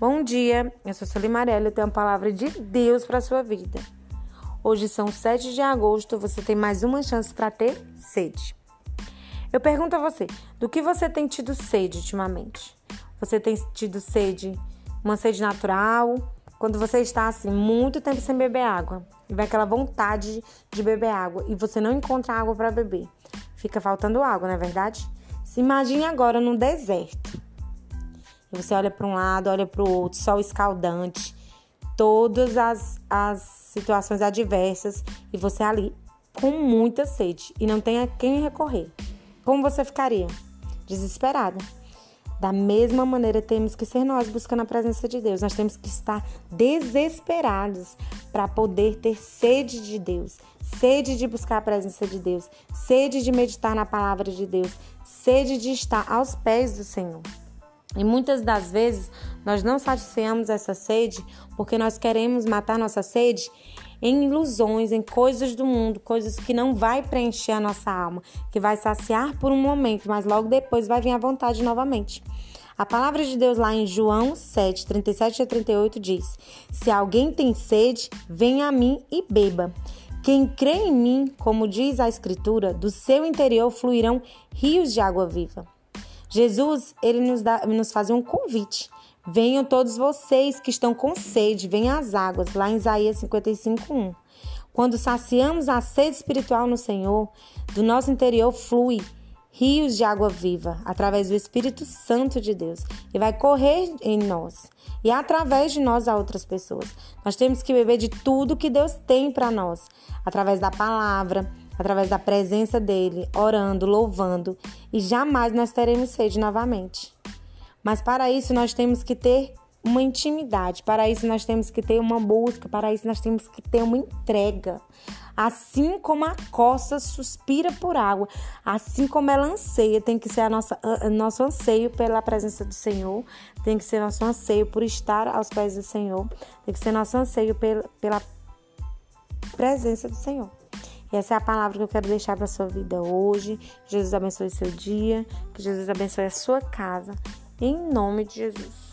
Bom dia, eu sou Sueli Marelli e tenho uma palavra de Deus para sua vida. Hoje são 7 de agosto, você tem mais uma chance para ter sede. Eu pergunto a você, do que você tem tido sede ultimamente? Você tem tido sede, uma sede natural, quando você está assim muito tempo sem beber água e vai aquela vontade de beber água e você não encontra água para beber. Fica faltando água, não é verdade? Se imagine agora no deserto. Você olha para um lado, olha para o outro, sol escaldante, todas as, as situações adversas e você ali com muita sede e não tem a quem recorrer. Como você ficaria? Desesperada. Da mesma maneira, temos que ser nós buscando a presença de Deus. Nós temos que estar desesperados para poder ter sede de Deus, sede de buscar a presença de Deus, sede de meditar na palavra de Deus, sede de estar aos pés do Senhor. E muitas das vezes nós não saciamos essa sede porque nós queremos matar nossa sede em ilusões, em coisas do mundo, coisas que não vai preencher a nossa alma, que vai saciar por um momento, mas logo depois vai vir a vontade novamente. A palavra de Deus lá em João 7, 37 a 38 diz: Se alguém tem sede, venha a mim e beba. Quem crê em mim, como diz a Escritura, do seu interior fluirão rios de água viva. Jesus, ele nos, dá, nos faz um convite. Venham todos vocês que estão com sede, venham às águas, lá em Isaías 55, 1. Quando saciamos a sede espiritual no Senhor, do nosso interior flui rios de água viva, através do Espírito Santo de Deus, e vai correr em nós e através de nós a outras pessoas. Nós temos que beber de tudo que Deus tem para nós, através da palavra, através da presença dele, orando, louvando, e jamais nós teremos sede novamente. Mas para isso nós temos que ter uma intimidade, para isso nós temos que ter uma busca, para isso nós temos que ter uma entrega. Assim como a coça suspira por água, assim como ela anseia, tem que ser a nossa, a, nosso anseio pela presença do Senhor, tem que ser nosso anseio por estar aos pés do Senhor, tem que ser nosso anseio pela, pela presença do Senhor. Essa é a palavra que eu quero deixar para sua vida hoje. Jesus abençoe seu dia, que Jesus abençoe a sua casa. Em nome de Jesus.